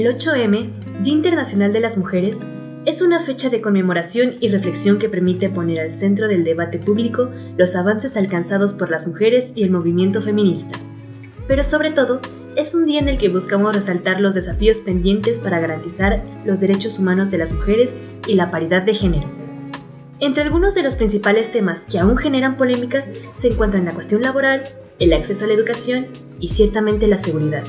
El 8M, Día Internacional de las Mujeres, es una fecha de conmemoración y reflexión que permite poner al centro del debate público los avances alcanzados por las mujeres y el movimiento feminista. Pero sobre todo, es un día en el que buscamos resaltar los desafíos pendientes para garantizar los derechos humanos de las mujeres y la paridad de género. Entre algunos de los principales temas que aún generan polémica se encuentran la cuestión laboral, el acceso a la educación y ciertamente la seguridad.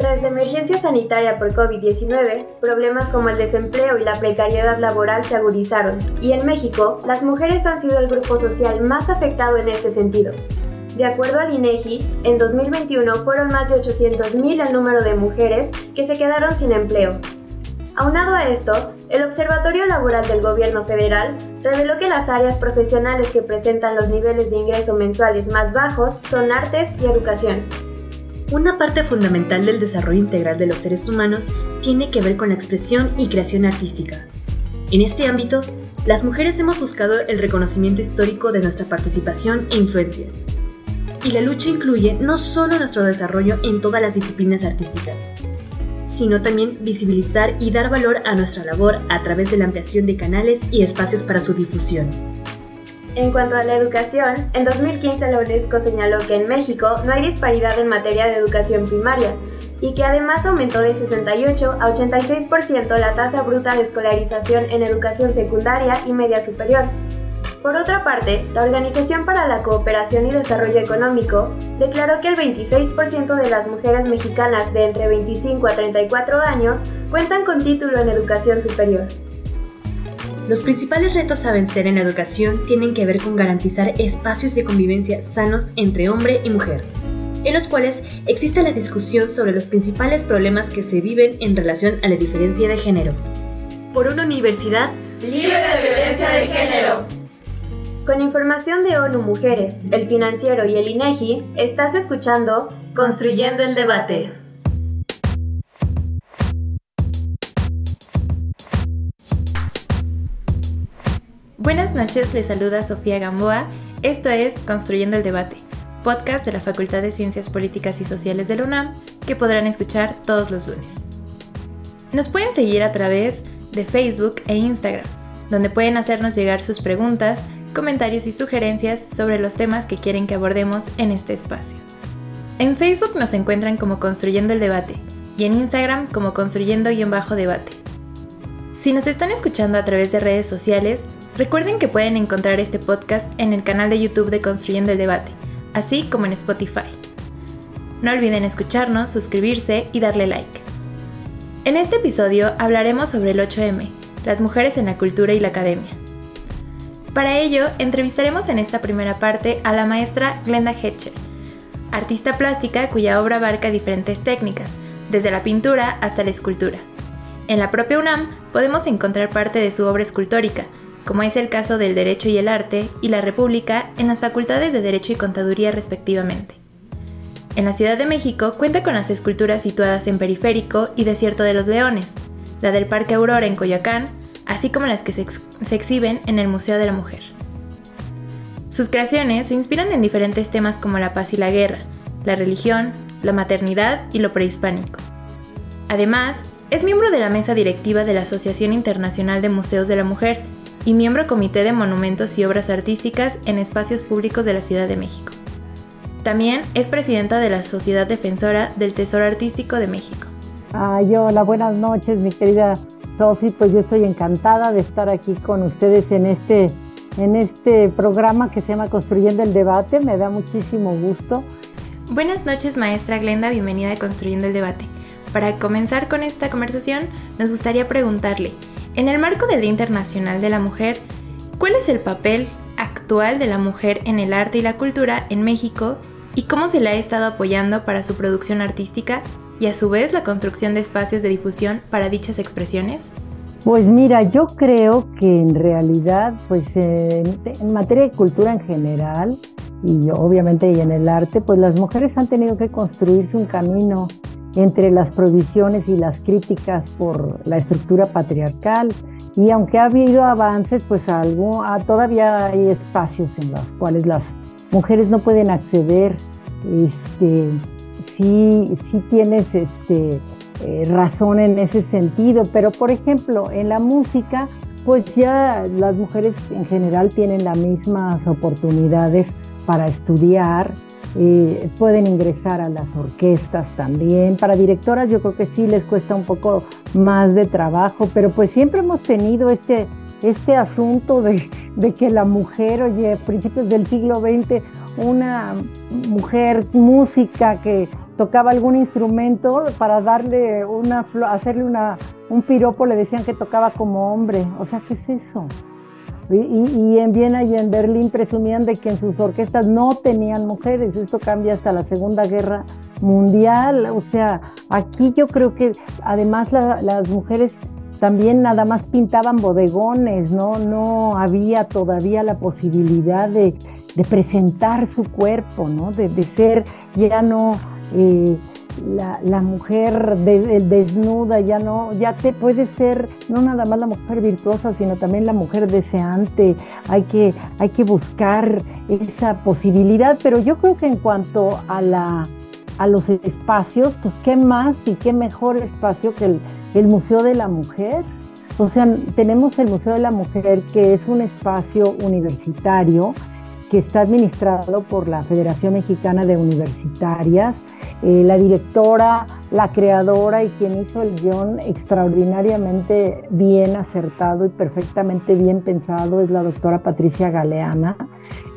Tras la emergencia sanitaria por COVID-19, problemas como el desempleo y la precariedad laboral se agudizaron, y en México, las mujeres han sido el grupo social más afectado en este sentido. De acuerdo al INEGI, en 2021 fueron más de 800.000 el número de mujeres que se quedaron sin empleo. Aunado a esto, el Observatorio Laboral del Gobierno Federal reveló que las áreas profesionales que presentan los niveles de ingreso mensuales más bajos son artes y educación. Una parte fundamental del desarrollo integral de los seres humanos tiene que ver con la expresión y creación artística. En este ámbito, las mujeres hemos buscado el reconocimiento histórico de nuestra participación e influencia. Y la lucha incluye no solo nuestro desarrollo en todas las disciplinas artísticas, sino también visibilizar y dar valor a nuestra labor a través de la ampliación de canales y espacios para su difusión. En cuanto a la educación, en 2015 la UNESCO señaló que en México no hay disparidad en materia de educación primaria y que además aumentó de 68 a 86% la tasa bruta de escolarización en educación secundaria y media superior. Por otra parte, la Organización para la Cooperación y Desarrollo Económico declaró que el 26% de las mujeres mexicanas de entre 25 a 34 años cuentan con título en educación superior. Los principales retos a vencer en la educación tienen que ver con garantizar espacios de convivencia sanos entre hombre y mujer, en los cuales exista la discusión sobre los principales problemas que se viven en relación a la diferencia de género. Por una universidad libre de violencia de género. Con información de ONU Mujeres, El Financiero y el INEGI, estás escuchando Construyendo el Debate. Buenas noches, les saluda Sofía Gamboa. Esto es Construyendo el Debate, podcast de la Facultad de Ciencias Políticas y Sociales de la UNAM que podrán escuchar todos los lunes. Nos pueden seguir a través de Facebook e Instagram, donde pueden hacernos llegar sus preguntas, comentarios y sugerencias sobre los temas que quieren que abordemos en este espacio. En Facebook nos encuentran como Construyendo el Debate y en Instagram como Construyendo-Debate. Si nos están escuchando a través de redes sociales, Recuerden que pueden encontrar este podcast en el canal de YouTube de Construyendo el Debate, así como en Spotify. No olviden escucharnos, suscribirse y darle like. En este episodio hablaremos sobre el 8M, las mujeres en la cultura y la academia. Para ello, entrevistaremos en esta primera parte a la maestra Glenda Hetcher, artista plástica cuya obra abarca diferentes técnicas, desde la pintura hasta la escultura. En la propia UNAM podemos encontrar parte de su obra escultórica, como es el caso del Derecho y el Arte y la República en las facultades de Derecho y Contaduría respectivamente. En la Ciudad de México cuenta con las esculturas situadas en Periférico y Desierto de los Leones, la del Parque Aurora en Coyoacán, así como las que se, se exhiben en el Museo de la Mujer. Sus creaciones se inspiran en diferentes temas como la paz y la guerra, la religión, la maternidad y lo prehispánico. Además, es miembro de la mesa directiva de la Asociación Internacional de Museos de la Mujer y miembro Comité de Monumentos y Obras Artísticas en Espacios Públicos de la Ciudad de México. También es presidenta de la Sociedad Defensora del Tesoro Artístico de México. Ay, hola, buenas noches, mi querida Sofi. Pues yo estoy encantada de estar aquí con ustedes en este, en este programa que se llama Construyendo el Debate. Me da muchísimo gusto. Buenas noches, maestra Glenda. Bienvenida a Construyendo el Debate. Para comenzar con esta conversación, nos gustaría preguntarle, en el marco del Día Internacional de la Mujer, ¿cuál es el papel actual de la mujer en el arte y la cultura en México y cómo se le ha estado apoyando para su producción artística y a su vez la construcción de espacios de difusión para dichas expresiones? Pues mira, yo creo que en realidad, pues en, materia de cultura en general y obviamente y en el arte, pues las mujeres han tenido que construirse un camino entre las provisiones y las críticas por la estructura patriarcal. Y aunque ha habido avances, pues algo, ah, todavía hay espacios en los cuales las mujeres no pueden acceder. Este, sí, sí tienes este, eh, razón en ese sentido, pero por ejemplo, en la música, pues ya las mujeres en general tienen las mismas oportunidades para estudiar, eh, pueden ingresar a las orquestas también. Para directoras yo creo que sí les cuesta un poco más de trabajo, pero pues siempre hemos tenido este, este asunto de, de que la mujer, oye, a principios del siglo XX, una mujer música que tocaba algún instrumento para darle una, hacerle una, un piropo, le decían que tocaba como hombre. O sea, ¿qué es eso? Y, en Viena y en Berlín presumían de que en sus orquestas no tenían mujeres. Esto cambia hasta la Segunda Guerra Mundial. O sea, aquí yo creo que además las mujeres también nada más pintaban bodegones, ¿no? No había todavía la posibilidad de, presentar su cuerpo, ¿no? De, de ser ya no eh, la, mujer desnuda, ya no, ya te puede ser no nada más la mujer virtuosa, sino también la mujer deseante. Hay que, hay que buscar esa posibilidad, pero yo creo que en cuanto a la a los espacios, pues qué más y qué mejor espacio que el, el Museo de la Mujer. O sea, tenemos el Museo de la Mujer, que es un espacio universitario que está administrado por la Federación Mexicana de Universitarias. Eh, la directora, la creadora y quien hizo el guion extraordinariamente bien acertado y perfectamente bien pensado es la doctora Patricia Galeana.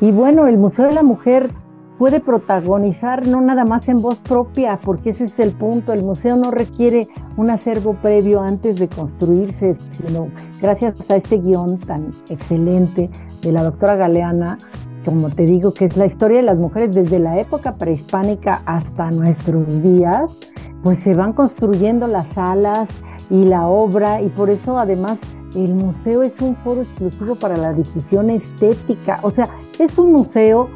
Y bueno, el Museo de la Mujer puede protagonizar no nada más en voz propia, porque ese es el punto. El museo no requiere un acervo previo antes de construirse, sino gracias a este guion tan excelente de la doctora Galeana, como te digo, que es la historia de las mujeres desde la época prehispánica hasta nuestros días, pues se van construyendo las salas y la obra y por eso además el museo es un foro exclusivo para la difusión estética. O sea, es un museo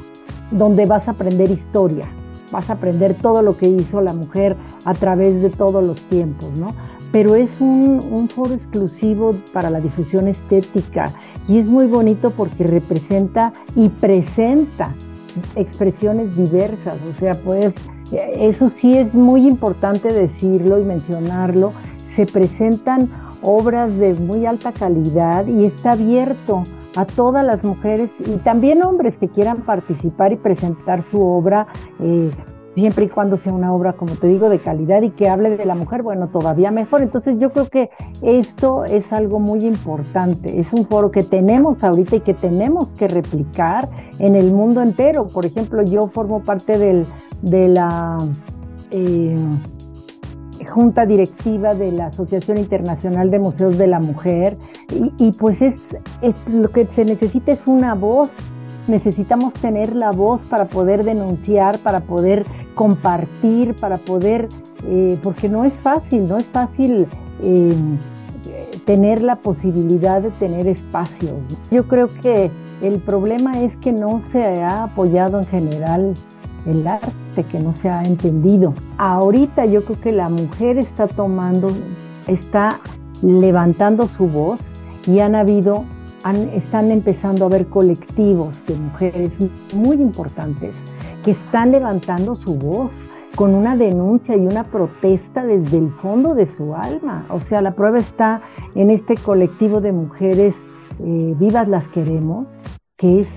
donde vas a aprender historia, vas a aprender todo lo que hizo la mujer a través de todos los tiempos, ¿no? Pero es un, foro exclusivo para la difusión estética y es muy bonito porque representa y presenta expresiones diversas, o sea, pues eso sí es muy importante decirlo y mencionarlo, se presentan obras de muy alta calidad y está abierto a todas las mujeres y también hombres que quieran participar y presentar su obra. Eh, siempre y cuando sea una obra, como te digo, de calidad y que hable de la mujer, bueno, todavía mejor. Entonces yo creo que esto es algo muy importante. Es un foro que tenemos ahorita y que tenemos que replicar en el mundo entero. Por ejemplo, yo formo parte del, de la... Eh, junta directiva de la Asociación Internacional de Museos de la Mujer y, pues es, es, lo que se necesita es una voz necesitamos tener la voz para poder denunciar, para poder compartir, para poder, eh, porque no es fácil, no es fácil eh, tener la posibilidad de tener espacios. Yo creo que el problema es que no se ha apoyado en general el arte, que no se ha entendido. Ahorita yo creo que la mujer está tomando, está levantando su voz y han habido, están empezando a haber colectivos de mujeres muy importantes que están levantando su voz con una denuncia y una protesta desde el fondo de su alma. O sea, la prueba está en este colectivo de mujeres eh, vivas las queremos, que es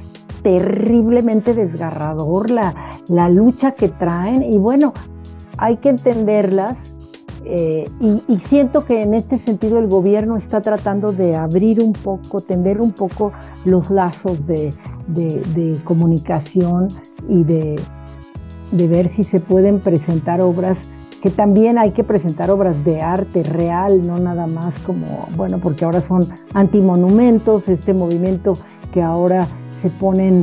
terriblemente desgarrador la, la lucha que traen y bueno, hay que entenderlas eh, y, siento que en este sentido el gobierno está tratando de abrir un poco, tender un poco los lazos de, comunicación y de, de ver si se pueden presentar obras que también hay que presentar obras de arte real, no nada más como, bueno, porque ahora son antimonumentos, este movimiento que ahora se ponen,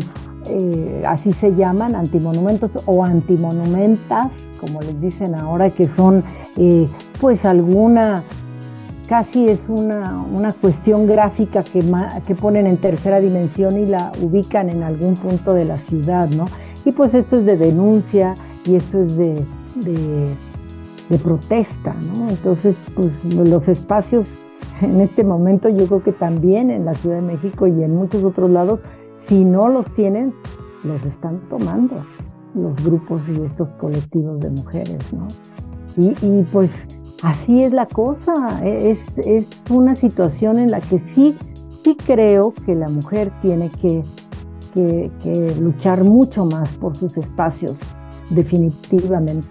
eh, así se llaman, antimonumentos o antimonumentas, como les dicen ahora, que son eh, pues alguna, casi es una, una cuestión gráfica que, que ponen en tercera dimensión y la ubican en algún punto de la ciudad, ¿no? Y pues esto es de denuncia y esto es de, de, de protesta, ¿no? Entonces, pues los espacios en este momento yo creo que también en la Ciudad de México y en muchos otros lados, si no los tienen, los están tomando los grupos y estos colectivos de mujeres, ¿no? Y, pues así es la cosa, e, es, es, una situación en la que sí, sí creo que la mujer tiene que, que luchar mucho más por sus espacios, definitivamente.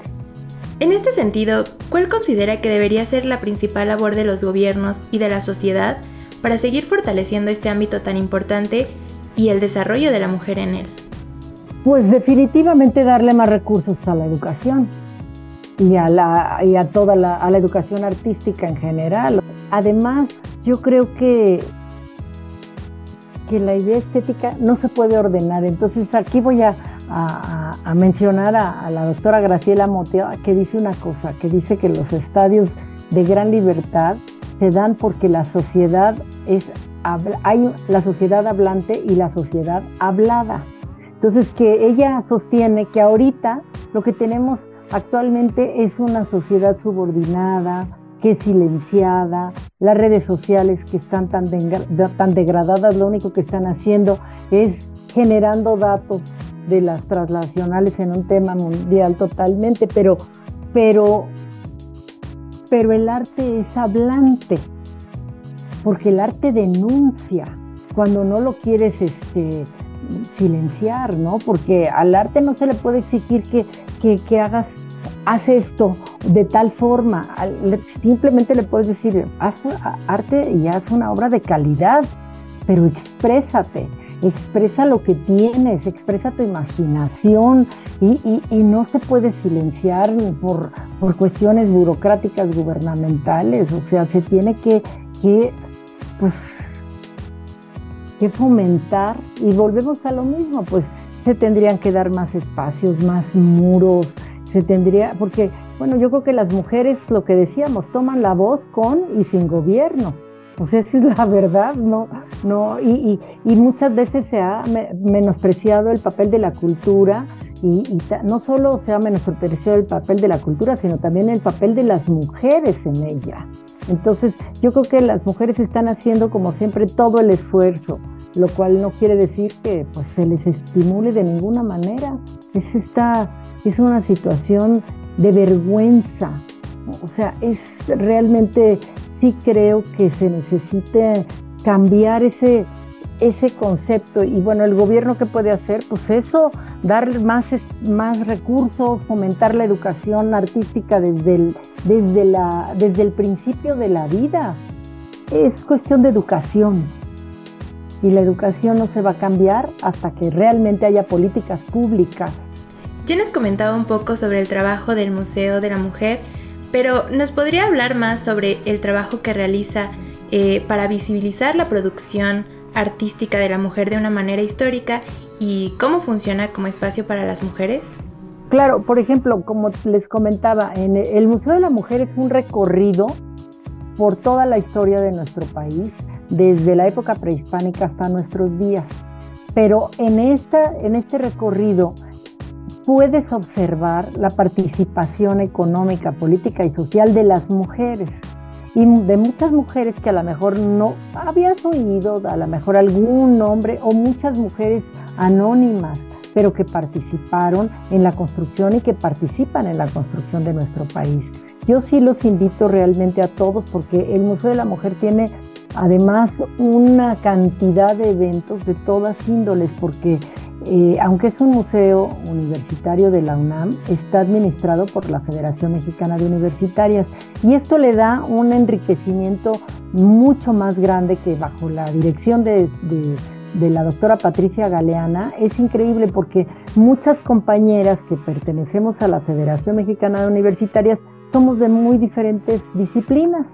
En este sentido, ¿cuál considera que debería ser la principal labor de los gobiernos y de la sociedad para seguir fortaleciendo este ámbito tan importante y el desarrollo de la mujer en él? Pues definitivamente darle más recursos a la educación y a, la, y a toda la, a la educación artística en general. Además, yo creo que, que la idea estética no se puede ordenar. Entonces aquí voy a, a, mencionar a, la doctora Graciela Moteo que dice una cosa, que dice que los estadios de gran libertad se dan porque la sociedad es hay la sociedad hablante y la sociedad hablada. Entonces que ella sostiene que ahorita lo que tenemos actualmente es una sociedad subordinada, que es silenciada, las redes sociales que están tan, tan degradadas, lo único que están haciendo es generando datos de las translacionales en un tema mundial totalmente, pero, pero, pero el arte es hablante, porque el arte denuncia cuando no lo quieres este, silenciar, ¿no? Porque al arte no se le puede exigir que, que, que hagas, haz esto de tal forma, simplemente le puedes decir, haz arte y haz una obra de calidad, pero exprésate expresa lo que tienes, expresa tu imaginación y, y, y no se puede silenciar por, por, cuestiones burocráticas gubernamentales, o sea, se tiene que, que, pues, que fomentar y volvemos a lo mismo, pues se tendrían que dar más espacios, más muros, se tendría, porque, bueno, yo creo que las mujeres, lo que decíamos, toman la voz con y sin gobierno pues esa es la verdad, ¿no? no y, y, y muchas veces se ha menospreciado el papel de la cultura y, no solo se ha menospreciado el papel de la cultura, sino también el papel de las mujeres en ella. Entonces, yo creo que las mujeres están haciendo, como siempre, todo el esfuerzo, lo cual no quiere decir que pues, se les estimule de ninguna manera. Es, esta, es una situación de vergüenza. O sea, es realmente sí creo que se necesita cambiar ese, ese concepto. Y bueno, el gobierno qué puede hacer? Pues eso, dar más, más recursos, fomentar la educación artística desde el, desde, la, desde el principio de la vida. Es cuestión de educación. Y la educación no se va a cambiar hasta que realmente haya políticas públicas. Ya nos comentaba un poco sobre el trabajo del Museo de la Mujer pero ¿nos podría hablar más sobre el trabajo que realiza eh, para visibilizar la producción artística de la mujer de una manera histórica y cómo funciona como espacio para las mujeres? Claro, por ejemplo, como les comentaba, en el Museo de la Mujer es un recorrido por toda la historia de nuestro país, desde la época prehispánica hasta nuestros días. Pero en, esta, en este recorrido puedes observar la participación económica, política y social de las mujeres y de muchas mujeres que a lo mejor no habías oído, a lo mejor algún nombre o muchas mujeres anónimas, pero que participaron en la construcción y que participan en la construcción de nuestro país. Yo sí los invito realmente a todos porque el Museo de la Mujer tiene además una cantidad de eventos de todas índoles porque eh, aunque es un museo universitario de la UNAM, está administrado por la Federación Mexicana de Universitarias y esto le da un enriquecimiento mucho más grande que bajo la dirección de, de, la doctora Patricia Galeana. Es increíble porque muchas compañeras que pertenecemos a la Federación Mexicana de Universitarias somos de muy diferentes disciplinas.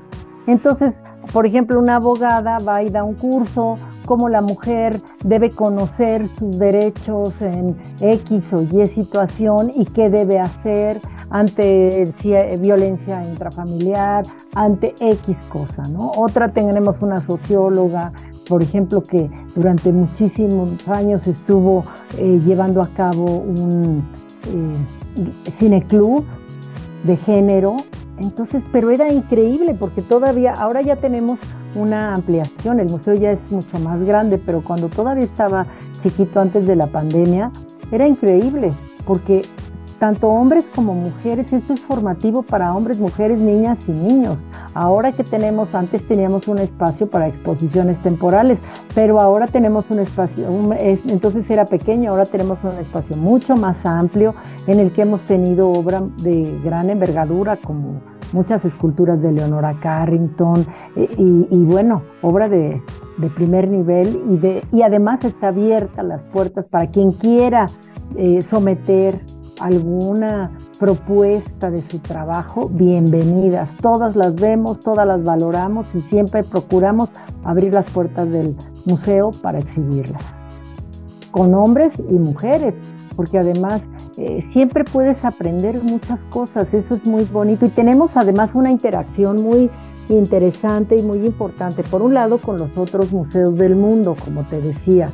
Entonces, por ejemplo, una abogada va y da un curso, cómo la mujer debe conocer sus derechos en X o Y situación y qué debe hacer ante violencia intrafamiliar, ante X cosa, ¿no? Otra tenemos una socióloga, por ejemplo, que durante muchísimos años estuvo eh, llevando a cabo un eh, cineclub de género entonces, pero era increíble porque todavía, ahora ya tenemos una ampliación, el museo ya es mucho más grande, pero cuando todavía estaba chiquito antes de la pandemia, era increíble porque tanto hombres como mujeres, esto es formativo para hombres, mujeres, niñas y niños. Ahora que tenemos, antes teníamos un espacio para exposiciones temporales, pero ahora tenemos un espacio, entonces era pequeño, ahora tenemos un espacio mucho más amplio en el que hemos tenido obra de gran envergadura como muchas esculturas de Leonora Carrington eh, y, bueno, obra de, primer nivel y, de, y además está abierta las puertas para quien quiera eh, someter alguna propuesta de su trabajo, bienvenidas. Todas las vemos, todas las valoramos y siempre procuramos abrir las puertas del museo para exhibirlas. Con hombres y mujeres, porque además eh, siempre puedes aprender muchas cosas, eso es muy bonito. Y tenemos además una interacción muy interesante y muy importante, por un lado con los otros museos del mundo, como te decía,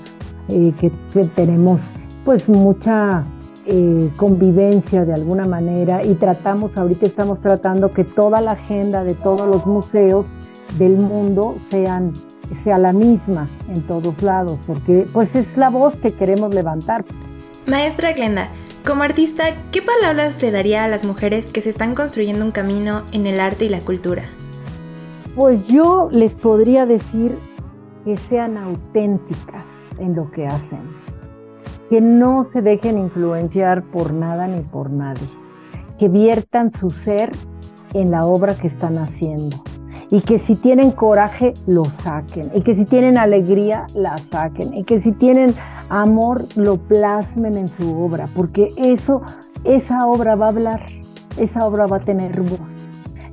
eh, que tenemos pues mucha eh, convivencia de alguna manera y tratamos, ahorita estamos tratando que toda la agenda de todos los museos del mundo sean, sea la misma en todos lados, porque pues es la voz que queremos levantar. Maestra Glenda, como artista, ¿qué palabras le daría a las mujeres que se están construyendo un camino en el arte y la cultura? Pues yo les podría decir que sean auténticas en lo que hacen que no se dejen influenciar por nada ni por nadie, que viertan su ser en la obra que están haciendo y que si tienen coraje lo saquen y que si tienen alegría la saquen y que si tienen amor lo plasmen en su obra, porque eso esa obra va a hablar, esa obra va a tener voz.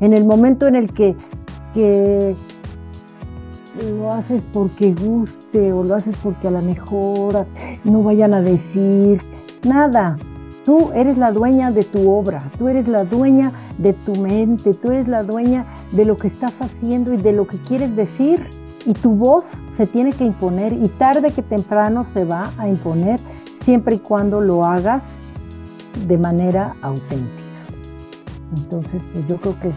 En el momento en el que, que lo haces porque guste o lo haces porque a lo mejor no vayan a decir nada. Tú eres la dueña de tu obra, tú eres la dueña de tu mente, tú eres la dueña de lo que estás haciendo y de lo que quieres decir. Y tu voz se tiene que imponer y tarde que temprano se va a imponer siempre y cuando lo hagas de manera auténtica. Entonces, pues yo creo que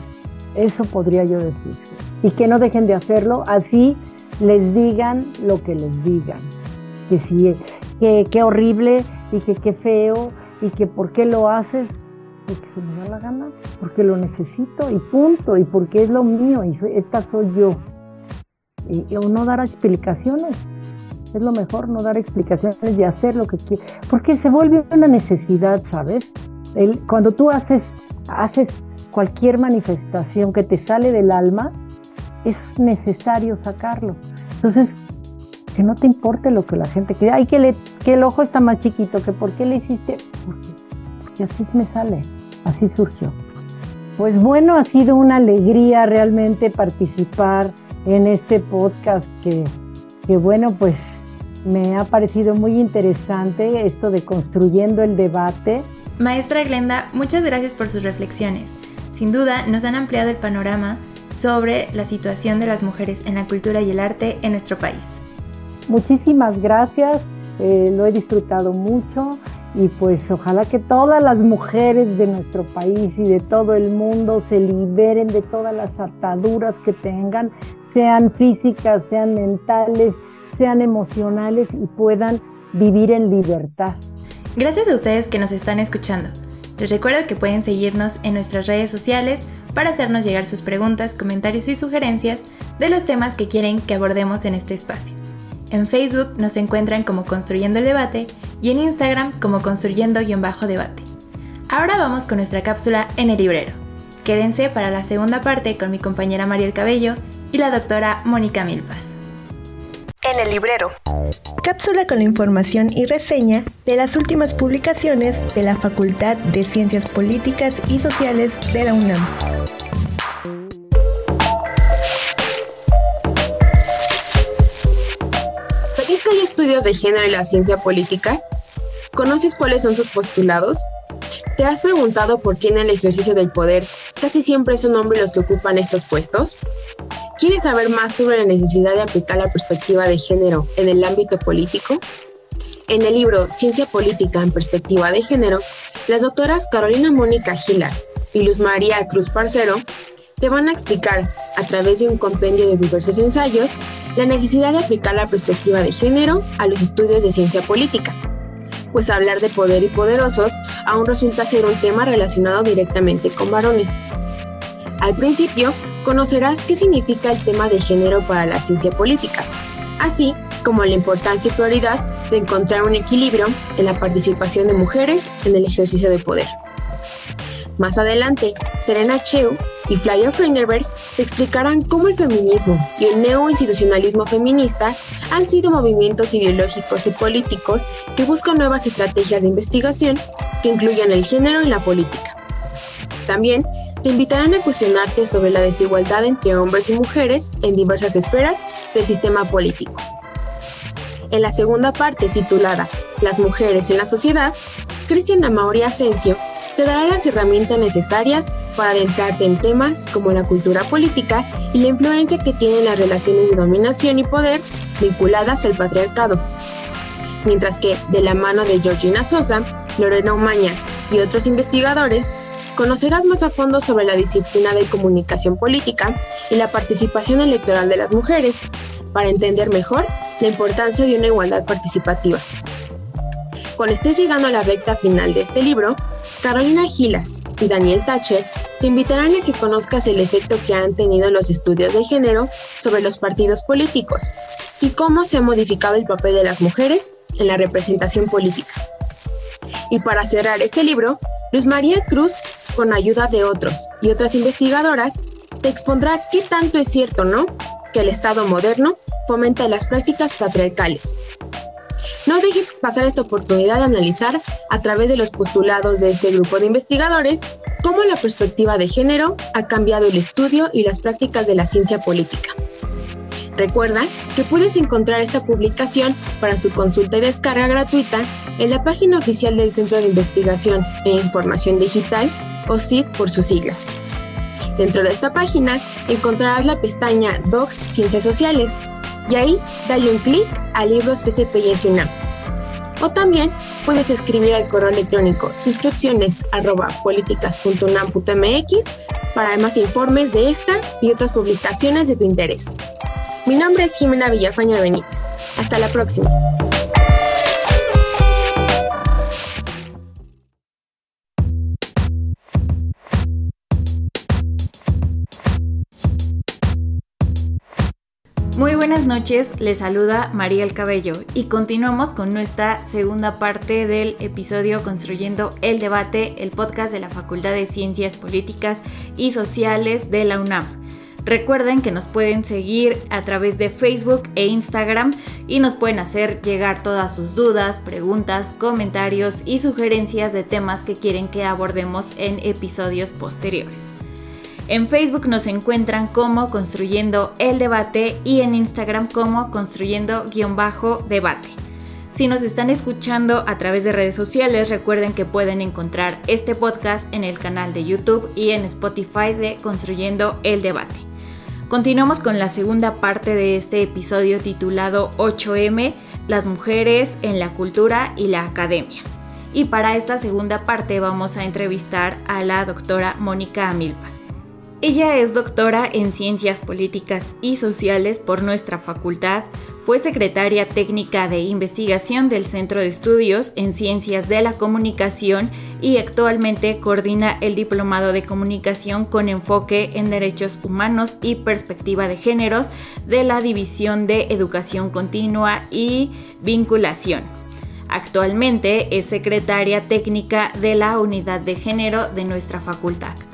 eso podría yo decir y que no dejen de hacerlo, así les digan lo que les digan. Que sí, que qué horrible y que qué feo y que por qué lo haces, porque se me da la gana, porque lo necesito y punto, y porque es lo mío y esta soy yo. Y, o no dar explicaciones. Es lo mejor no dar explicaciones y hacer lo que quieres, porque se vuelve una necesidad, ¿sabes? El, cuando tú haces, haces cualquier manifestación que te sale del alma, es necesario sacarlo. Entonces, que no te importe lo que la gente quiere. Ay, que, le, que el ojo está más chiquito, que por qué le hiciste. Porque, así me sale, así surgió. Pues bueno, ha sido una alegría realmente participar en este podcast que, que bueno, pues me ha parecido muy interesante esto de construyendo el debate. Maestra Glenda, muchas gracias por sus reflexiones. Sin duda, nos han ampliado el panorama sobre la situación de las mujeres en la cultura y el arte en nuestro país. Muchísimas gracias, eh, lo he disfrutado mucho y pues ojalá que todas las mujeres de nuestro país y de todo el mundo se liberen de todas las ataduras que tengan, sean físicas, sean mentales, sean emocionales y puedan vivir en libertad. Gracias a ustedes que nos están escuchando. Les recuerdo que pueden seguirnos en nuestras redes sociales para hacernos llegar sus preguntas, comentarios y sugerencias de los temas que quieren que abordemos en este espacio. En Facebook nos encuentran como Construyendo el Debate y en Instagram como Construyendo-Debate. Ahora vamos con nuestra cápsula en el librero. Quédense para la segunda parte con mi compañera Mariel Cabello y la doctora Mónica Milpas el librero. Cápsula con la información y reseña de las últimas publicaciones de la Facultad de Ciencias Políticas y Sociales de la UNAM. ¿Pediste ya estudios de género en la ciencia política? ¿Conoces cuáles son sus postulados? ¿Te has preguntado por qué en el ejercicio del poder casi siempre son hombres los que ocupan estos puestos? ¿Quieres saber más sobre la necesidad de aplicar la perspectiva de género en el ámbito político? En el libro Ciencia Política en Perspectiva de Género, las doctoras Carolina Mónica Gilas y Luz María Cruz Parcero te van a explicar, a través de un compendio de diversos ensayos, la necesidad de aplicar la perspectiva de género a los estudios de ciencia política pues hablar de poder y poderosos aún resulta ser un tema relacionado directamente con varones. Al principio, conocerás qué significa el tema de género para la ciencia política, así como la importancia y prioridad de encontrar un equilibrio en la participación de mujeres en el ejercicio de poder. Más adelante, Serena Cheu y Flavia Frenderberg te explicarán cómo el feminismo y el neoinstitucionalismo feminista han sido movimientos ideológicos y políticos que buscan nuevas estrategias de investigación que incluyan el género en la política. También te invitarán a cuestionarte sobre la desigualdad entre hombres y mujeres en diversas esferas del sistema político. En la segunda parte titulada Las mujeres en la sociedad, Cristian Amaury Asensio te dará las herramientas necesarias para adentrarte en temas como la cultura política y la influencia que tienen las relaciones de dominación y poder vinculadas al patriarcado. Mientras que, de la mano de Georgina Sosa, Lorena Umaña y otros investigadores, conocerás más a fondo sobre la disciplina de comunicación política y la participación electoral de las mujeres, para entender mejor la importancia de una igualdad participativa. Cuando estés llegando a la recta final de este libro, Carolina Gilas y Daniel Thatcher te invitarán a que conozcas el efecto que han tenido los estudios de género sobre los partidos políticos y cómo se ha modificado el papel de las mujeres en la representación política. Y para cerrar este libro, Luz María Cruz, con ayuda de otros y otras investigadoras, te expondrá qué tanto es cierto, ¿no? Que el Estado moderno fomenta las prácticas patriarcales no dejes pasar esta oportunidad de analizar a través de los postulados de este grupo de investigadores cómo la perspectiva de género ha cambiado el estudio y las prácticas de la ciencia política. Recuerda que puedes encontrar esta publicación para su consulta y descarga gratuita en la página oficial del Centro de Investigación e Información Digital, o CID por sus siglas. Dentro de esta página encontrarás la pestaña Docs Ciencias Sociales, y ahí dale un clic a Libros PCP y UNAM. O también puedes escribir al correo electrónico suscripciones para más informes de esta y otras publicaciones de tu interés. Mi nombre es Jimena Villafaña Benítez. Hasta la próxima. Buenas noches, les saluda María el Cabello y continuamos con nuestra segunda parte del episodio Construyendo el Debate, el podcast de la Facultad de Ciencias Políticas y Sociales de la UNAM. Recuerden que nos pueden seguir a través de Facebook e Instagram y nos pueden hacer llegar todas sus dudas, preguntas, comentarios y sugerencias de temas que quieren que abordemos en episodios posteriores. En Facebook nos encuentran como Construyendo el Debate y en Instagram como Construyendo-Debate. Si nos están escuchando a través de redes sociales, recuerden que pueden encontrar este podcast en el canal de YouTube y en Spotify de Construyendo el Debate. Continuamos con la segunda parte de este episodio titulado 8M, las mujeres en la cultura y la academia. Y para esta segunda parte vamos a entrevistar a la doctora Mónica Amilpas. Ella es doctora en Ciencias Políticas y Sociales por nuestra facultad, fue secretaria técnica de investigación del Centro de Estudios en Ciencias de la Comunicación y actualmente coordina el Diplomado de Comunicación con enfoque en Derechos Humanos y Perspectiva de Géneros de la División de Educación Continua y Vinculación. Actualmente es secretaria técnica de la Unidad de Género de nuestra facultad.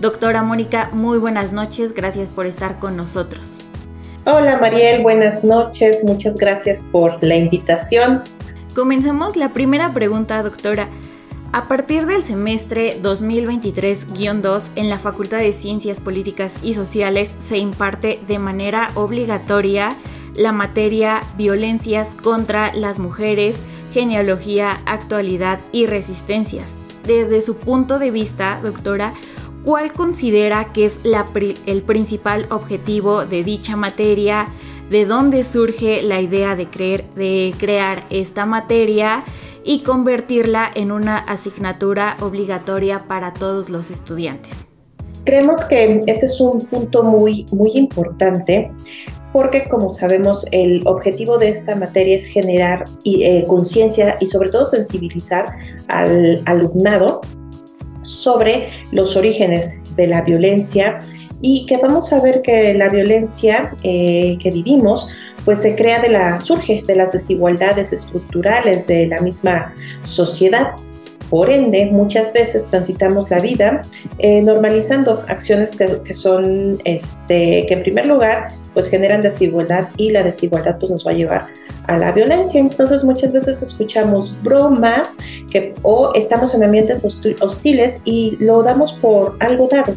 Doctora Mónica, muy buenas noches, gracias por estar con nosotros. Hola Mariel, buenas noches, muchas gracias por la invitación. Comenzamos la primera pregunta, doctora. A partir del semestre 2023-2 en la Facultad de Ciencias Políticas y Sociales se imparte de manera obligatoria la materia violencias contra las mujeres, genealogía, actualidad y resistencias. Desde su punto de vista, doctora, ¿cuál considera que es el principal objetivo de dicha materia? ¿De dónde surge la idea de, creer, de crear esta materia y convertirla en una asignatura obligatoria para todos los estudiantes? Creemos que este es un punto muy, muy importante porque como sabemos el objetivo de esta materia es generar eh, conciencia y sobre todo sensibilizar al alumnado sobre los orígenes de la violencia y que vamos a ver que la violencia eh, que vivimos pues se crea de la surge de las desigualdades estructurales de la misma sociedad por ende, muchas veces transitamos la vida eh, normalizando acciones que, son, este, que en primer lugar, pues generan desigualdad y la desigualdad pues nos va a llevar a la violencia. Entonces muchas veces escuchamos bromas que, o estamos en ambientes hostiles y lo damos por algo dado.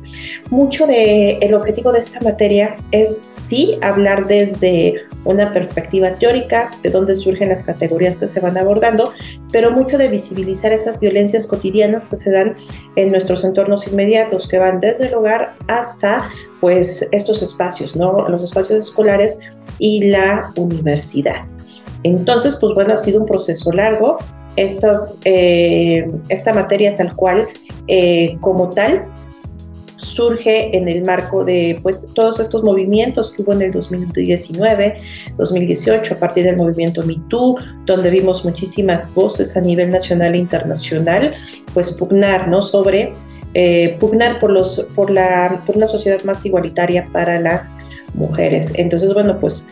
Mucho de el objetivo de esta materia es sí hablar desde una perspectiva teórica de dónde surgen las categorías que se van abordando, pero mucho de visibilizar esas violencias cotidianas que se dan en nuestros entornos inmediatos, que van desde el hogar hasta pues estos espacios, ¿no? Los espacios escolares y la universidad. Entonces, pues bueno, ha sido un proceso largo. Eh, esta materia tal cual, eh, como tal, surge en el marco de pues, todos estos movimientos que hubo en el 2019, 2018, a partir del movimiento MeToo, donde vimos muchísimas voces a nivel nacional e internacional, pues pugnar sobre, eh, pugnar por, los, por, la, por una sociedad más igualitaria para las mujeres. Entonces, bueno, pues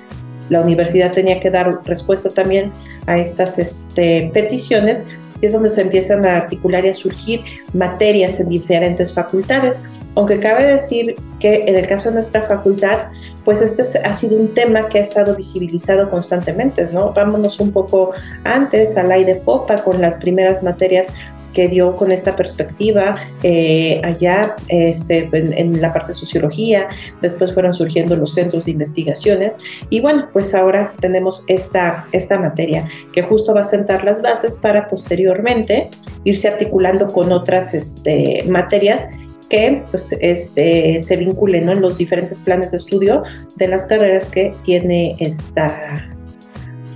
la universidad tenía que dar respuesta también a estas este, peticiones y es donde se empiezan a articular y a surgir materias en diferentes facultades, aunque cabe decir que en el caso de nuestra facultad, pues este ha sido un tema que ha estado visibilizado constantemente, ¿no? Vámonos un poco antes al aire popa con las primeras materias que dio con esta perspectiva eh, allá este, en, la parte de sociología, después fueron surgiendo los centros de investigaciones y bueno, pues ahora tenemos esta, esta materia que justo va a sentar las bases para posteriormente irse articulando con otras este, materias que pues, este, se vinculen en los diferentes planes de estudio de las carreras que tiene esta,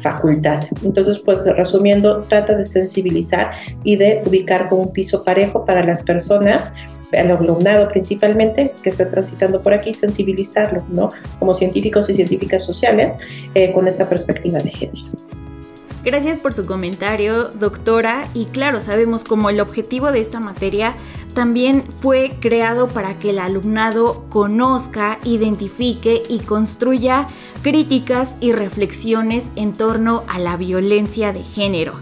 facultad. Entonces, pues resumiendo, trata de sensibilizar y de ubicar como un piso parejo para las personas, al alumnado principalmente, que está transitando por aquí, sensibilizarlo, ¿no? Como científicos y científicas sociales eh, con esta perspectiva de género. Gracias por su comentario, doctora. Y claro, sabemos como el objetivo de esta materia también fue creado para que el alumnado conozca, identifique y construya críticas y reflexiones en torno a la violencia de género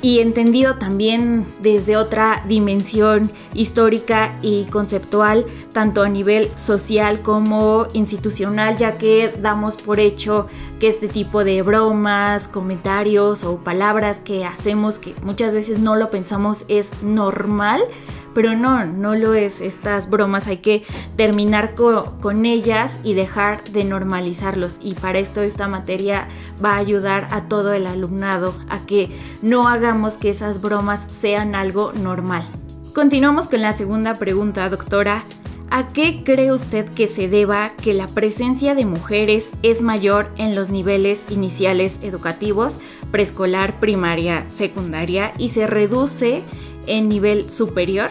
y entendido también desde otra dimensión histórica y conceptual, tanto a nivel social como institucional, ya que damos por hecho que este tipo de bromas, comentarios o palabras que hacemos que muchas veces no lo pensamos es normal, pero no, no lo es. Estas bromas hay que terminar con ellas y dejar de normalizarlos. Y para esto esta materia va a ayudar a todo el alumnado a que no hagamos que esas bromas sean algo normal. Continuamos con la segunda pregunta, doctora. ¿A qué cree usted que se deba que la presencia de mujeres es mayor en los niveles iniciales educativos, preescolar, primaria, secundaria y se reduce en nivel superior?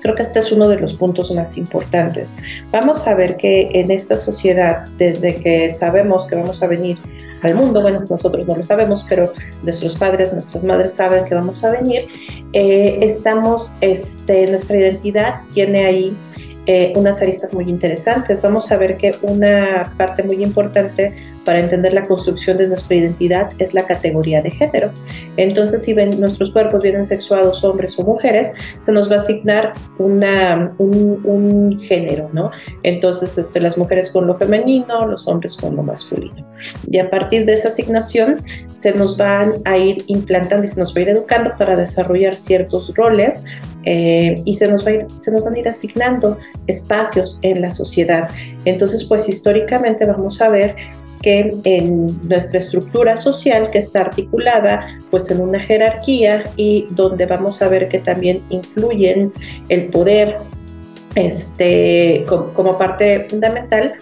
Creo que este es uno de los puntos más importantes. Vamos a ver que en esta sociedad, desde que sabemos que vamos a venir al mundo, bueno, nosotros no lo sabemos, pero nuestros padres, nuestras madres saben que vamos a venir, eh, estamos, este, nuestra identidad tiene ahí eh, unas aristas muy interesantes. Vamos a ver que una parte muy importante para entender la construcción de nuestra identidad es la categoría de género. Entonces, si ven, nuestros cuerpos vienen sexuados hombres o mujeres, se nos va a asignar una, un, género, ¿no? Entonces, este, las mujeres con lo femenino, los hombres con lo masculino. Y a partir de esa asignación, se nos van a ir implantando y se nos va a ir educando para desarrollar ciertos roles eh, y se nos, va a ir, se nos van a ir asignando espacios en la sociedad. Entonces, pues históricamente vamos a ver que en nuestra estructura social que está articulada pues en una jerarquía y donde vamos a ver que también influyen el poder este, como, parte fundamental,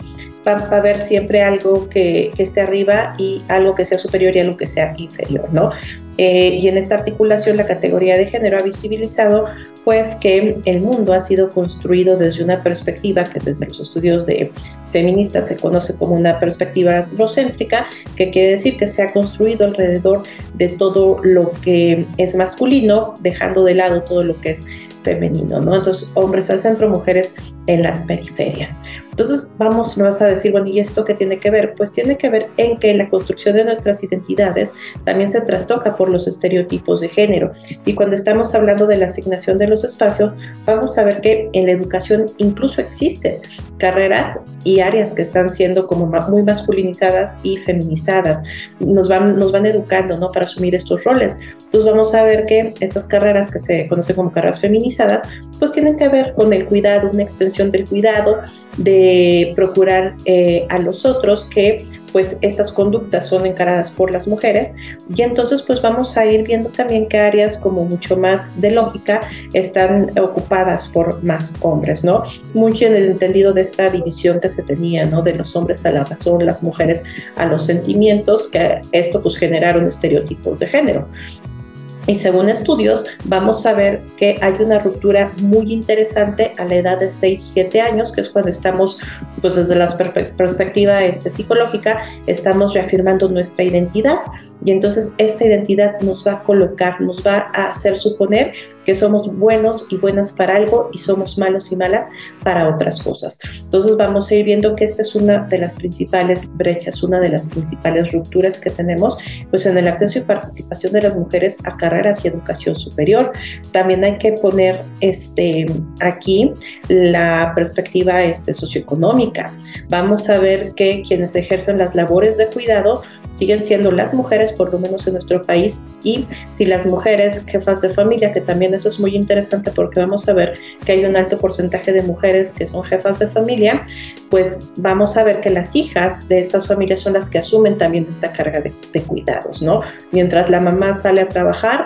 va, a haber siempre algo que, esté arriba y algo que sea superior y algo que sea inferior, ¿no? Eh, y en esta articulación la categoría de género ha visibilizado pues que el mundo ha sido construido desde una perspectiva que desde los estudios de feministas se conoce como una perspectiva androcéntrica, que quiere decir que se ha construido alrededor de todo lo que es masculino, dejando de lado todo lo que es femenino, ¿no? Entonces, hombres al centro, mujeres en las periferias. Entonces, vamos, me vas a decir, bueno, ¿y esto qué tiene que ver? Pues tiene que ver en que la construcción de nuestras identidades también se trastoca por los estereotipos de género. Y cuando estamos hablando de la asignación de los espacios, vamos a ver que en la educación incluso existen carreras y áreas que están siendo como muy masculinizadas y feminizadas. Nos van, nos van educando, ¿no? Para asumir estos roles. Entonces, vamos a ver que estas carreras que se conocen como carreras feminizadas, pues tienen que ver con el cuidado, una extensión del cuidado, de procurar eh, a los otros que pues estas conductas son encaradas por las mujeres y entonces pues vamos a ir viendo también que áreas como mucho más de lógica están ocupadas por más hombres, ¿no? Mucho en el entendido de esta división que se tenía, ¿no? De los hombres a la razón, las mujeres a los sentimientos, que esto pues generaron estereotipos de género. Y según estudios, vamos a ver que hay una ruptura muy interesante a la edad de 6, 7 años, que es cuando estamos, pues desde la perspectiva este, psicológica, estamos reafirmando nuestra identidad. Y entonces esta identidad nos va a colocar, nos va a hacer suponer que somos buenos y buenas para algo y somos malos y malas para otras cosas. Entonces vamos a ir viendo que esta es una de las principales brechas, una de las principales rupturas que tenemos, pues en el acceso y participación de las mujeres a carreras y educación superior. También hay que poner este, aquí la perspectiva este, socioeconómica. Vamos a ver que quienes ejercen las labores de cuidado siguen siendo las mujeres, por lo menos en nuestro país, y si las mujeres jefas de familia, que también eso es muy interesante porque vamos a ver que hay un alto porcentaje de mujeres que son jefas de familia, pues vamos a ver que las hijas de estas familias son las que asumen también esta carga de, de cuidados, ¿no? Mientras la mamá sale a trabajar,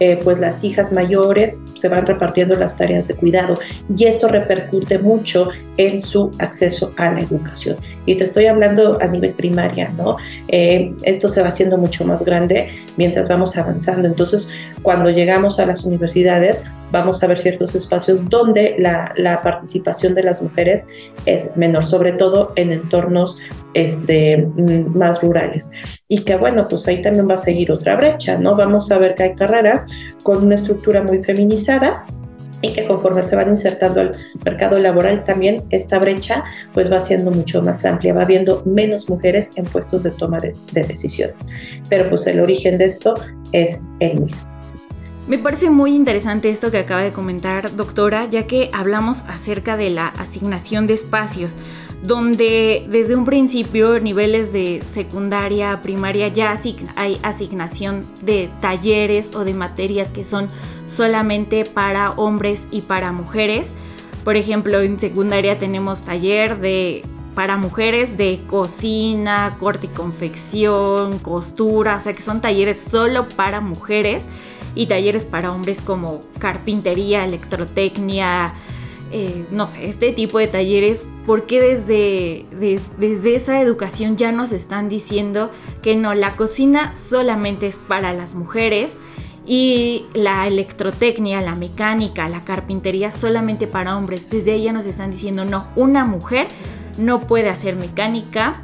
eh, pues las hijas mayores se van repartiendo las tareas de cuidado y esto repercute mucho en su acceso a la educación. Y te estoy hablando a nivel primaria, ¿no? Eh, esto se va haciendo mucho más grande mientras vamos avanzando. Entonces, cuando llegamos a las universidades, vamos a ver ciertos espacios donde la, participación de las mujeres es menor, sobre todo en entornos este, mm, más rurales. Y que bueno, pues ahí también va a seguir otra brecha, ¿no? Vamos a ver que hay carreras con una estructura muy feminizada y que conforme se van insertando al mercado laboral también esta brecha pues va siendo mucho más amplia, va habiendo menos mujeres en puestos de toma de, de decisiones. Pero pues el origen de esto es el mismo. Me parece muy interesante esto que acaba de comentar, doctora, ya que hablamos acerca de la asignación de espacios donde desde un principio niveles de secundaria, primaria ya hay asignación de talleres o de materias que son solamente para hombres y para mujeres. Por ejemplo, en secundaria tenemos taller de para mujeres de cocina, corte y confección, costura, o sea que son talleres solo para mujeres y talleres para hombres como carpintería, electrotecnia, eh, no sé, este tipo de talleres, porque desde, desde esa educación ya nos están diciendo que no, la cocina solamente es para las mujeres y la electrotecnia, la mecánica, la carpintería solamente para hombres. Desde ya nos están diciendo, no, una mujer no puede hacer mecánica,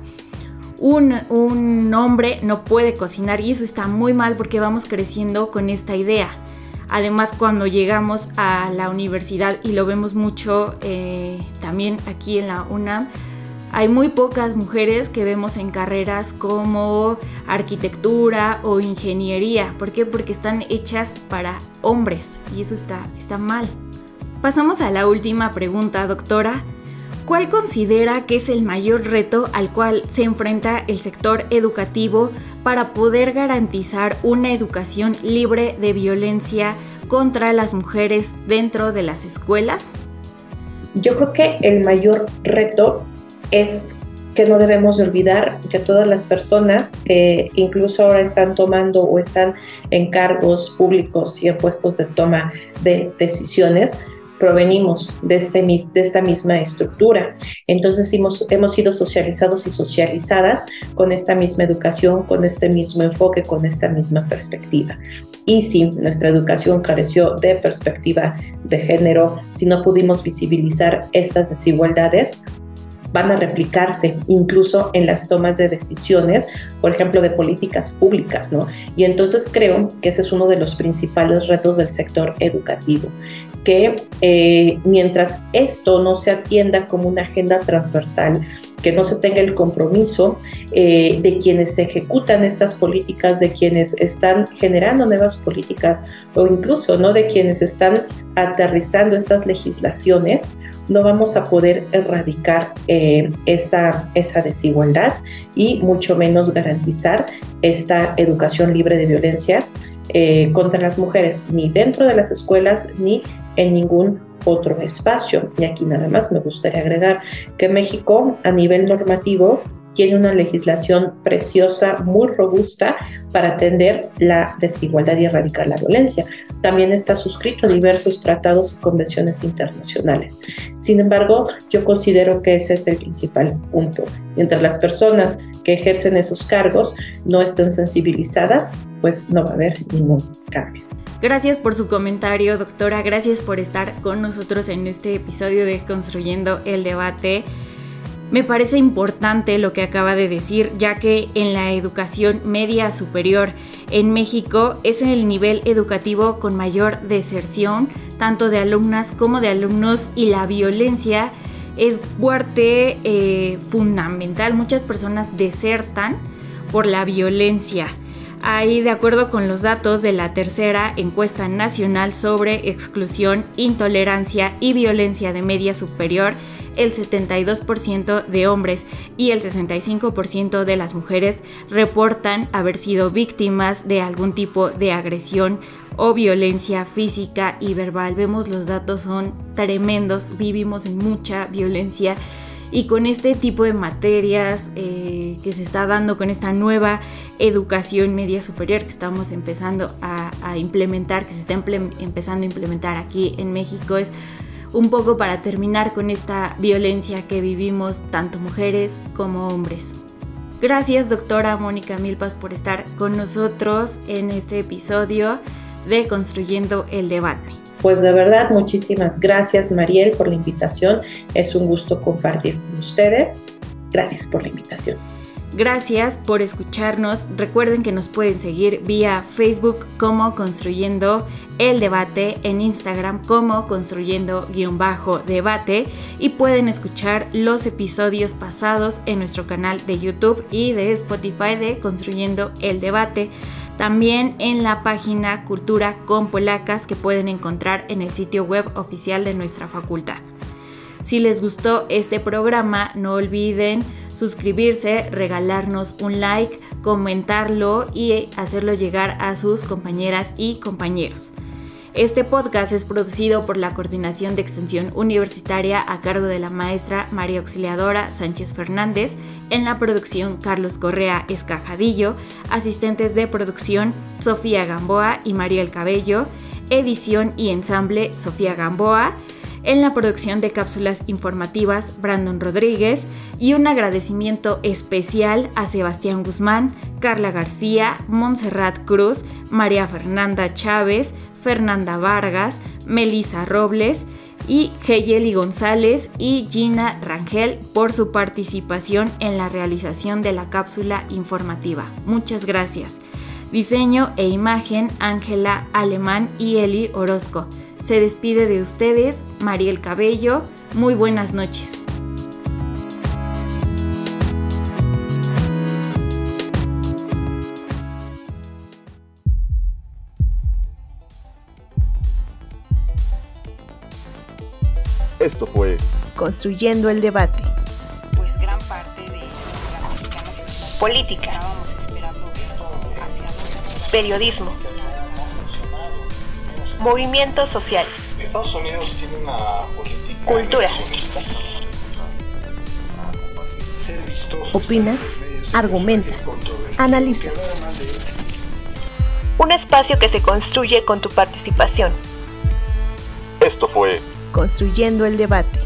un, un, hombre no puede cocinar y eso está muy mal porque vamos creciendo con esta idea. Además, cuando llegamos a la universidad y lo vemos mucho eh, también aquí en la UNAM, hay muy pocas mujeres que vemos en carreras como arquitectura o ingeniería. ¿Por qué? Porque están hechas para hombres y eso está, está mal. Pasamos a la última pregunta, doctora. ¿Cuál considera que es el mayor reto al cual se enfrenta el sector educativo para poder garantizar una educación libre de violencia contra las mujeres dentro de las escuelas? Yo creo que el mayor reto es que no debemos de olvidar que todas las personas que incluso ahora están tomando o están en cargos públicos y en puestos de toma de decisiones, provenimos de, este, de esta misma estructura. Entonces hemos, hemos sido socializados y socializadas con esta misma educación, con este mismo enfoque, con esta misma perspectiva. Y si nuestra educación careció de perspectiva de género, si no pudimos visibilizar estas desigualdades, van a replicarse incluso en las tomas de decisiones, por ejemplo, de políticas públicas, ¿no? Y entonces creo que ese es uno de los principales retos del sector educativo, que eh, mientras esto no se atienda como una agenda transversal, que no se tenga el compromiso eh, de quienes ejecutan estas políticas, de quienes están generando nuevas políticas o incluso no de quienes están aterrizando estas legislaciones, no vamos a poder erradicar eh, esa, esa desigualdad y mucho menos garantizar esta educación libre de violencia contra las mujeres, ni dentro de las escuelas ni en ningún otro espacio. Y aquí nada más me gustaría agregar que México a nivel normativo tiene una legislación preciosa, muy robusta para atender la desigualdad y erradicar la violencia. También está suscrito a diversos tratados y convenciones internacionales. Sin embargo, yo considero que ese es el principal punto. Mientras las personas que ejercen esos cargos no estén sensibilizadas, pues no va a haber ningún cambio. Gracias por su comentario, doctora. Gracias por estar con nosotros en este episodio de Construyendo el Debate. Me parece importante lo que acaba de decir, ya que en la educación media superior en México es el nivel educativo con mayor deserción, tanto de alumnas como de alumnos, y la violencia es parte eh, fundamental. Muchas personas desertan por la violencia. Ahí, de acuerdo con los datos de la tercera encuesta nacional sobre exclusión, intolerancia y violencia de media superior, el 72% de hombres y el 65% de las mujeres reportan haber sido víctimas de algún tipo de agresión o violencia física y verbal. Vemos los datos son tremendos, vivimos en mucha violencia y con este tipo de materias eh, que se está dando con esta nueva educación media superior que estamos empezando a, implementar, que se está empezando a implementar aquí en México, es un poco para terminar con esta violencia que vivimos tanto mujeres como hombres. Gracias doctora Mónica Milpas por estar con nosotros en este episodio de Construyendo el Debate. Pues de verdad, muchísimas gracias Mariel por la invitación. Es un gusto compartir con ustedes. Gracias por la invitación. Gracias por escucharnos. Recuerden que nos pueden seguir vía Facebook como Construyendo el Debate, en Instagram como Construyendo-Debate y pueden escuchar los episodios pasados en nuestro canal de YouTube y de Spotify de Construyendo el Debate. También en la página Cultura con Polacas que pueden encontrar en el sitio web oficial de nuestra facultad. Si les gustó este programa, no olviden suscribirse, regalarnos un like, comentarlo y hacerlo llegar a sus compañeras y compañeros. Este podcast es producido por la Coordinación de Extensión Universitaria a cargo de la maestra María Auxiliadora Sánchez Fernández, en la producción Carlos Correa Escajadillo, asistentes de producción Sofía Gamboa y María El Cabello, edición y ensamble Sofía Gamboa, en la producción de cápsulas informativas Brandon Rodríguez y un agradecimiento especial a Sebastián Guzmán, Carla García, Montserrat Cruz, María Fernanda Chávez, Fernanda Vargas, Melisa Robles y Heyeli González y Gina Rangel por su participación en la realización de la cápsula informativa. Muchas gracias. Diseño e imagen Ángela Alemán y Eli Orozco. Se despide de ustedes Mariel Cabello. Muy buenas noches. Esto fue Construyendo el debate. Pues gran parte de política, periodismo movimientos sociales. Estados Unidos tiene una política cultura. Opina, argumenta, analiza. Un espacio que se construye con tu participación. Esto fue Construyendo el debate.